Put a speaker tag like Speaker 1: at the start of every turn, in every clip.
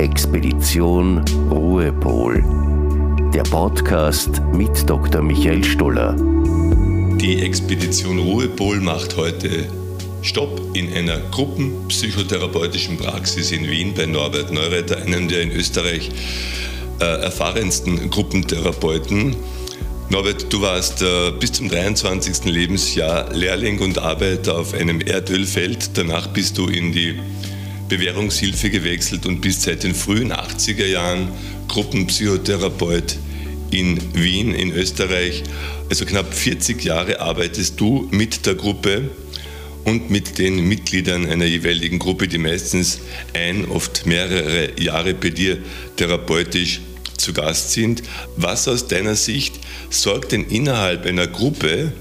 Speaker 1: Expedition Ruhepol. Der Podcast mit Dr. Michael Stoller.
Speaker 2: Die Expedition Ruhepol macht heute Stopp in einer gruppenpsychotherapeutischen Praxis in Wien bei Norbert Neureiter, einem der in Österreich äh, erfahrensten Gruppentherapeuten. Norbert, du warst äh, bis zum 23. Lebensjahr Lehrling und Arbeiter auf einem Erdölfeld. Danach bist du in die Bewährungshilfe gewechselt und bist seit den frühen 80er Jahren Gruppenpsychotherapeut in Wien in Österreich. Also knapp 40 Jahre arbeitest du mit der Gruppe und mit den Mitgliedern einer jeweiligen Gruppe, die meistens ein, oft mehrere Jahre bei dir therapeutisch zu Gast sind. Was aus deiner Sicht sorgt denn innerhalb einer Gruppe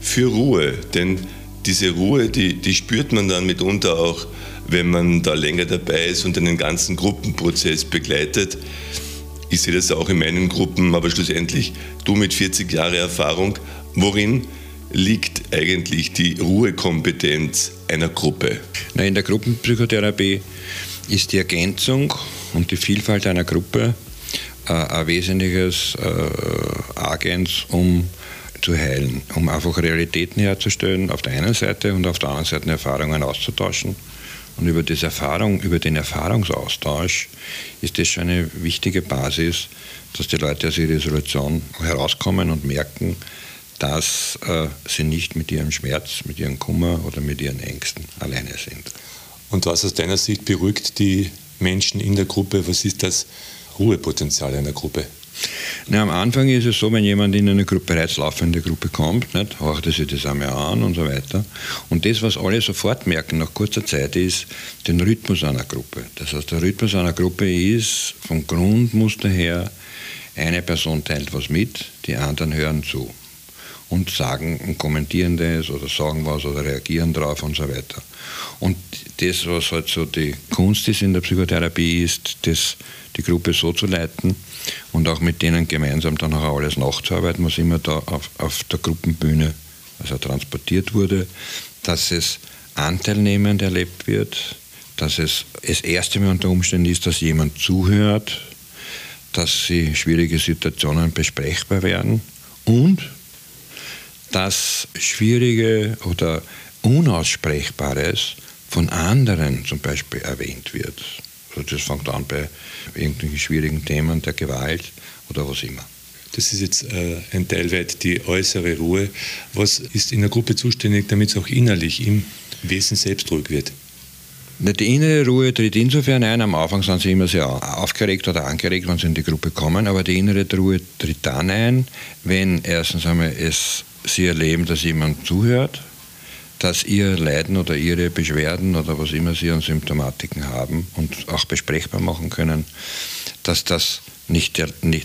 Speaker 2: für Ruhe? Denn diese Ruhe, die, die spürt man dann mitunter auch, wenn man da länger dabei ist und einen ganzen Gruppenprozess begleitet. Ich sehe das auch in meinen Gruppen, aber schlussendlich, du mit 40 Jahren Erfahrung, worin liegt eigentlich die Ruhekompetenz einer Gruppe?
Speaker 3: Na, in der Gruppenpsychotherapie ist die Ergänzung und die Vielfalt einer Gruppe äh, ein wesentliches äh, Agens, um zu heilen, um einfach Realitäten herzustellen auf der einen Seite und auf der anderen Seite Erfahrungen auszutauschen. Und über, diese Erfahrung, über den Erfahrungsaustausch ist das schon eine wichtige Basis, dass die Leute aus ihrer Isolation herauskommen und merken, dass äh, sie nicht mit ihrem Schmerz, mit ihrem Kummer oder mit ihren Ängsten alleine sind.
Speaker 2: Und was aus deiner Sicht beruhigt die Menschen in der Gruppe? Was ist das Ruhepotenzial einer Gruppe?
Speaker 3: Na, am Anfang ist es so, wenn jemand in eine Gruppe, bereits laufende Gruppe kommt, nicht, horcht er sich das einmal an und so weiter. Und das, was alle sofort merken nach kurzer Zeit, ist den Rhythmus einer Gruppe. Das heißt, der Rhythmus einer Gruppe ist vom Grundmuster her, eine Person teilt was mit, die anderen hören zu und sagen und kommentieren das oder sagen was oder reagieren drauf und so weiter. Und das, was halt so die Kunst ist in der Psychotherapie, ist, das, die Gruppe so zu leiten und auch mit denen gemeinsam dann auch alles nachzuarbeiten, was immer da auf, auf der Gruppenbühne also transportiert wurde, dass es anteilnehmend erlebt wird, dass es das erste Mal unter Umständen ist, dass jemand zuhört, dass sie schwierige Situationen besprechbar werden und dass schwierige oder Unaussprechbares von anderen zum Beispiel erwähnt wird. Also das fängt an bei irgendwelchen schwierigen Themen der Gewalt oder was immer.
Speaker 2: Das ist jetzt äh, ein Teil weit die äußere Ruhe. Was ist in der Gruppe zuständig, damit es auch innerlich im Wesen selbst ruhig wird?
Speaker 3: Die innere Ruhe tritt insofern ein, am Anfang sind sie immer sehr aufgeregt oder angeregt, wenn sie in die Gruppe kommen, aber die innere Ruhe tritt dann ein, wenn erstens einmal es sie erleben, dass jemand zuhört, dass ihr Leiden oder ihre Beschwerden oder was immer sie an Symptomatiken haben und auch besprechbar machen können, dass das nicht,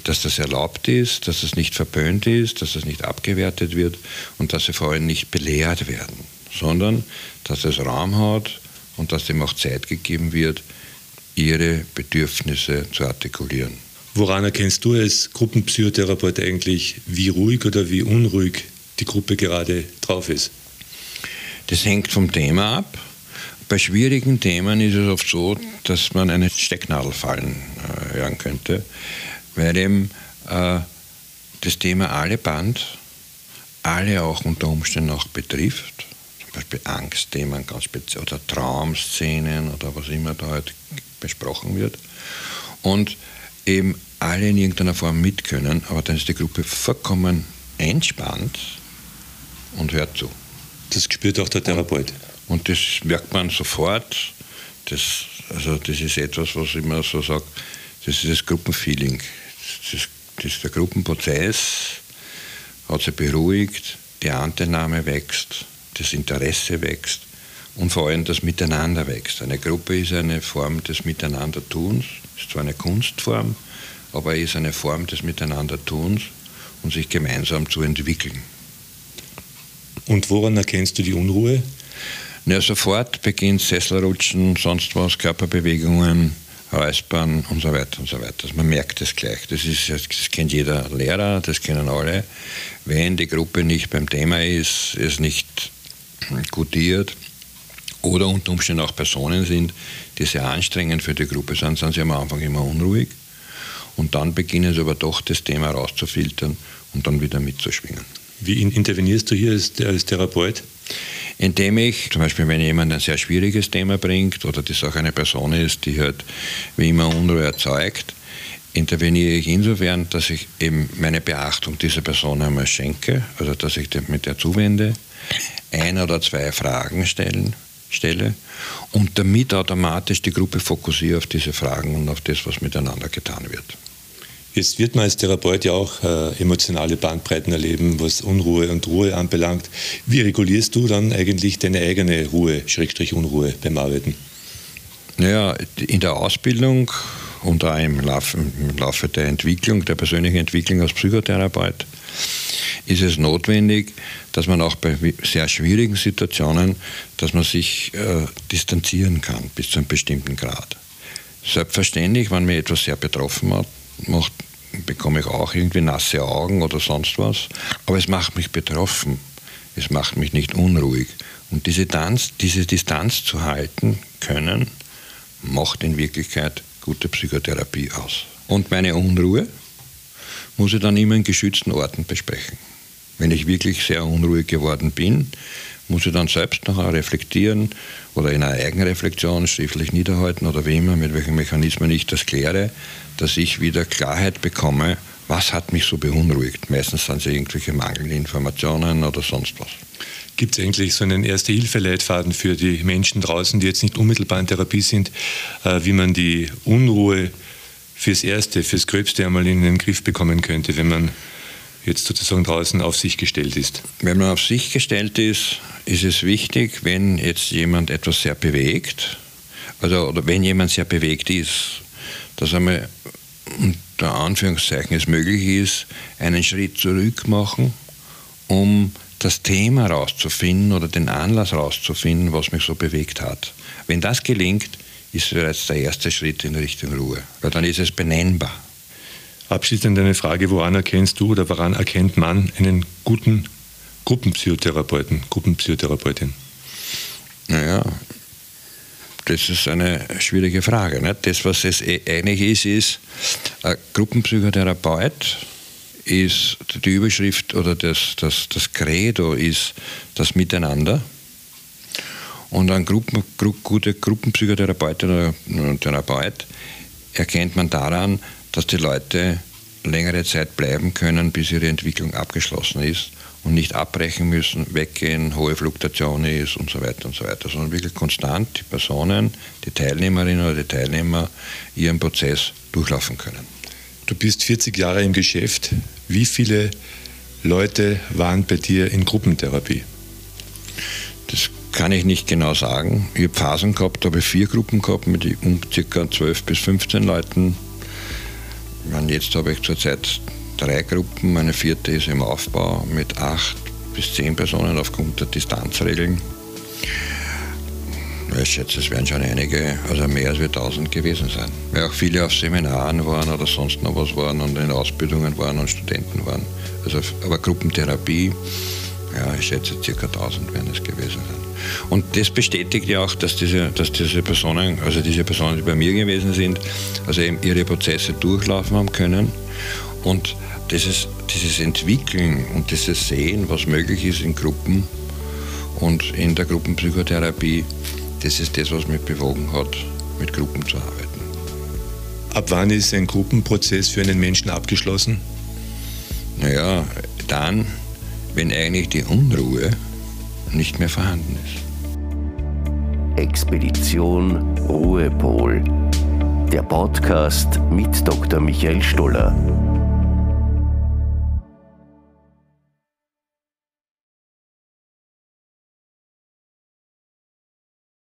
Speaker 3: dass das erlaubt ist, dass das nicht verpönt ist, dass das nicht abgewertet wird und dass sie vor allem nicht belehrt werden, sondern dass es Raum hat und dass dem auch Zeit gegeben wird, ihre Bedürfnisse zu artikulieren.
Speaker 2: Woran erkennst du als Gruppenpsychotherapeut eigentlich, wie ruhig oder wie unruhig die Gruppe gerade drauf ist?
Speaker 3: Das hängt vom Thema ab. Bei schwierigen Themen ist es oft so, dass man eine Stecknadel fallen äh, hören könnte, weil eben äh, das Thema alle Band, alle auch unter Umständen auch betrifft. Zum Beispiel Angstthemen ganz speziell oder Traumszenen oder was immer da halt besprochen wird. Und eben alle in irgendeiner Form mit können, aber dann ist die Gruppe vollkommen entspannt und hört zu.
Speaker 2: Das spürt auch der Therapeut.
Speaker 3: Und, und das merkt man sofort. Das, also das ist etwas, was ich immer so sage, das ist das Gruppenfeeling. Das, das ist der Gruppenprozess, hat sich beruhigt, die Anteilnahme wächst, das Interesse wächst und vor allem das Miteinander wächst. Eine Gruppe ist eine Form des Miteinandertuns, ist zwar eine Kunstform, aber ist eine Form des Miteinandertuns und sich gemeinsam zu entwickeln.
Speaker 2: Und woran erkennst du die Unruhe?
Speaker 3: Ja, sofort beginnt Sesselrutschen, sonst was, Körperbewegungen, Räuspern und so weiter und so weiter. Also man merkt es gleich. Das, ist, das kennt jeder Lehrer, das kennen alle. Wenn die Gruppe nicht beim Thema ist, es nicht gutiert oder unter Umständen auch Personen sind, die sehr anstrengend für die Gruppe sind, sind sie am Anfang immer unruhig. Und dann beginnen sie aber doch das Thema rauszufiltern und dann wieder mitzuschwingen.
Speaker 2: Wie intervenierst du hier als, als Therapeut?
Speaker 3: Indem ich, zum Beispiel, wenn jemand ein sehr schwieriges Thema bringt oder das auch eine Person ist, die halt wie immer Unruhe erzeugt, interveniere ich insofern, dass ich eben meine Beachtung dieser Person einmal schenke, also dass ich mit der zuwende, ein oder zwei Fragen stellen, stelle und damit automatisch die Gruppe fokussiere auf diese Fragen und auf das, was miteinander getan wird.
Speaker 2: Jetzt wird man als Therapeut ja auch äh, emotionale Bandbreiten erleben, was Unruhe und Ruhe anbelangt. Wie regulierst du dann eigentlich deine eigene Ruhe, Schrägstrich Unruhe beim Arbeiten?
Speaker 3: Naja, in der Ausbildung und auch im Laufe, im Laufe der Entwicklung, der persönlichen Entwicklung als Psychotherapeut, ist es notwendig, dass man auch bei sehr schwierigen Situationen, dass man sich äh, distanzieren kann bis zu einem bestimmten Grad. Selbstverständlich, wenn mir etwas sehr betroffen hat, macht, bekomme ich auch irgendwie nasse Augen oder sonst was, aber es macht mich betroffen, es macht mich nicht unruhig. Und diese, Tanz, diese Distanz zu halten können, macht in Wirklichkeit gute Psychotherapie aus. Und meine Unruhe muss ich dann immer in geschützten Orten besprechen. Wenn ich wirklich sehr unruhig geworden bin, muss ich dann selbst nachher reflektieren oder in einer Eigenreflexion schriftlich niederhalten oder wie immer, mit welchen Mechanismen ich das kläre, dass ich wieder Klarheit bekomme, was hat mich so beunruhigt. Meistens sind es irgendwelche mangelnde Informationen oder sonst was.
Speaker 2: Gibt es eigentlich so einen Erste-Hilfe-Leitfaden für die Menschen draußen, die jetzt nicht unmittelbar in Therapie sind, äh, wie man die Unruhe fürs Erste, fürs Gröbste einmal in den Griff bekommen könnte, wenn man jetzt sozusagen draußen auf sich gestellt ist?
Speaker 3: Wenn man auf sich gestellt ist, ist es wichtig, wenn jetzt jemand etwas sehr bewegt, also oder wenn jemand sehr bewegt ist, dass einmal unter Anführungszeichen es möglich ist, einen Schritt zurück machen, um das Thema rauszufinden oder den Anlass rauszufinden, was mich so bewegt hat. Wenn das gelingt, ist bereits der erste Schritt in Richtung Ruhe, weil dann ist es benennbar.
Speaker 2: Abschließend eine Frage, woran erkennst du oder woran erkennt man einen guten Gruppenpsychotherapeuten, Gruppenpsychotherapeutin?
Speaker 3: Naja, das ist eine schwierige Frage. Nicht? Das, was es eh eigentlich ist, ist, ein Gruppenpsychotherapeut ist die Überschrift oder das, das, das Credo ist das Miteinander. Und ein Gruppen, gru, guter Gruppenpsychotherapeut oder Therapeut erkennt man daran, dass die Leute längere Zeit bleiben können, bis ihre Entwicklung abgeschlossen ist und nicht abbrechen müssen, weggehen, hohe Fluktuation ist und so weiter und so weiter, sondern wirklich konstant die Personen, die Teilnehmerinnen oder die Teilnehmer ihren Prozess durchlaufen können.
Speaker 2: Du bist 40 Jahre im Geschäft. Wie viele Leute waren bei dir in Gruppentherapie?
Speaker 3: Das kann ich nicht genau sagen. Ich habe Phasen gehabt, habe vier Gruppen gehabt mit ca. 12 bis 15 Leuten. Jetzt habe ich zurzeit drei Gruppen, eine vierte ist im Aufbau mit acht bis zehn Personen aufgrund der Distanzregeln. Ich schätze, es werden schon einige, also mehr als wir tausend gewesen sein. Weil auch viele auf Seminaren waren oder sonst noch was waren und in Ausbildungen waren und Studenten waren. Also, aber Gruppentherapie, ja, ich schätze, circa 1000 werden es gewesen sein. Und das bestätigt ja auch, dass diese, dass diese Personen, also diese Personen, die bei mir gewesen sind, also eben ihre Prozesse durchlaufen haben können und dieses, dieses Entwickeln und dieses Sehen, was möglich ist in Gruppen und in der Gruppenpsychotherapie, das ist das, was mich bewogen hat, mit Gruppen zu arbeiten.
Speaker 2: Ab wann ist ein Gruppenprozess für einen Menschen abgeschlossen?
Speaker 3: Naja, dann, wenn eigentlich die Unruhe nicht mehr vorhanden ist.
Speaker 1: Expedition Ruhepol. Der Podcast mit Dr. Michael Stoller.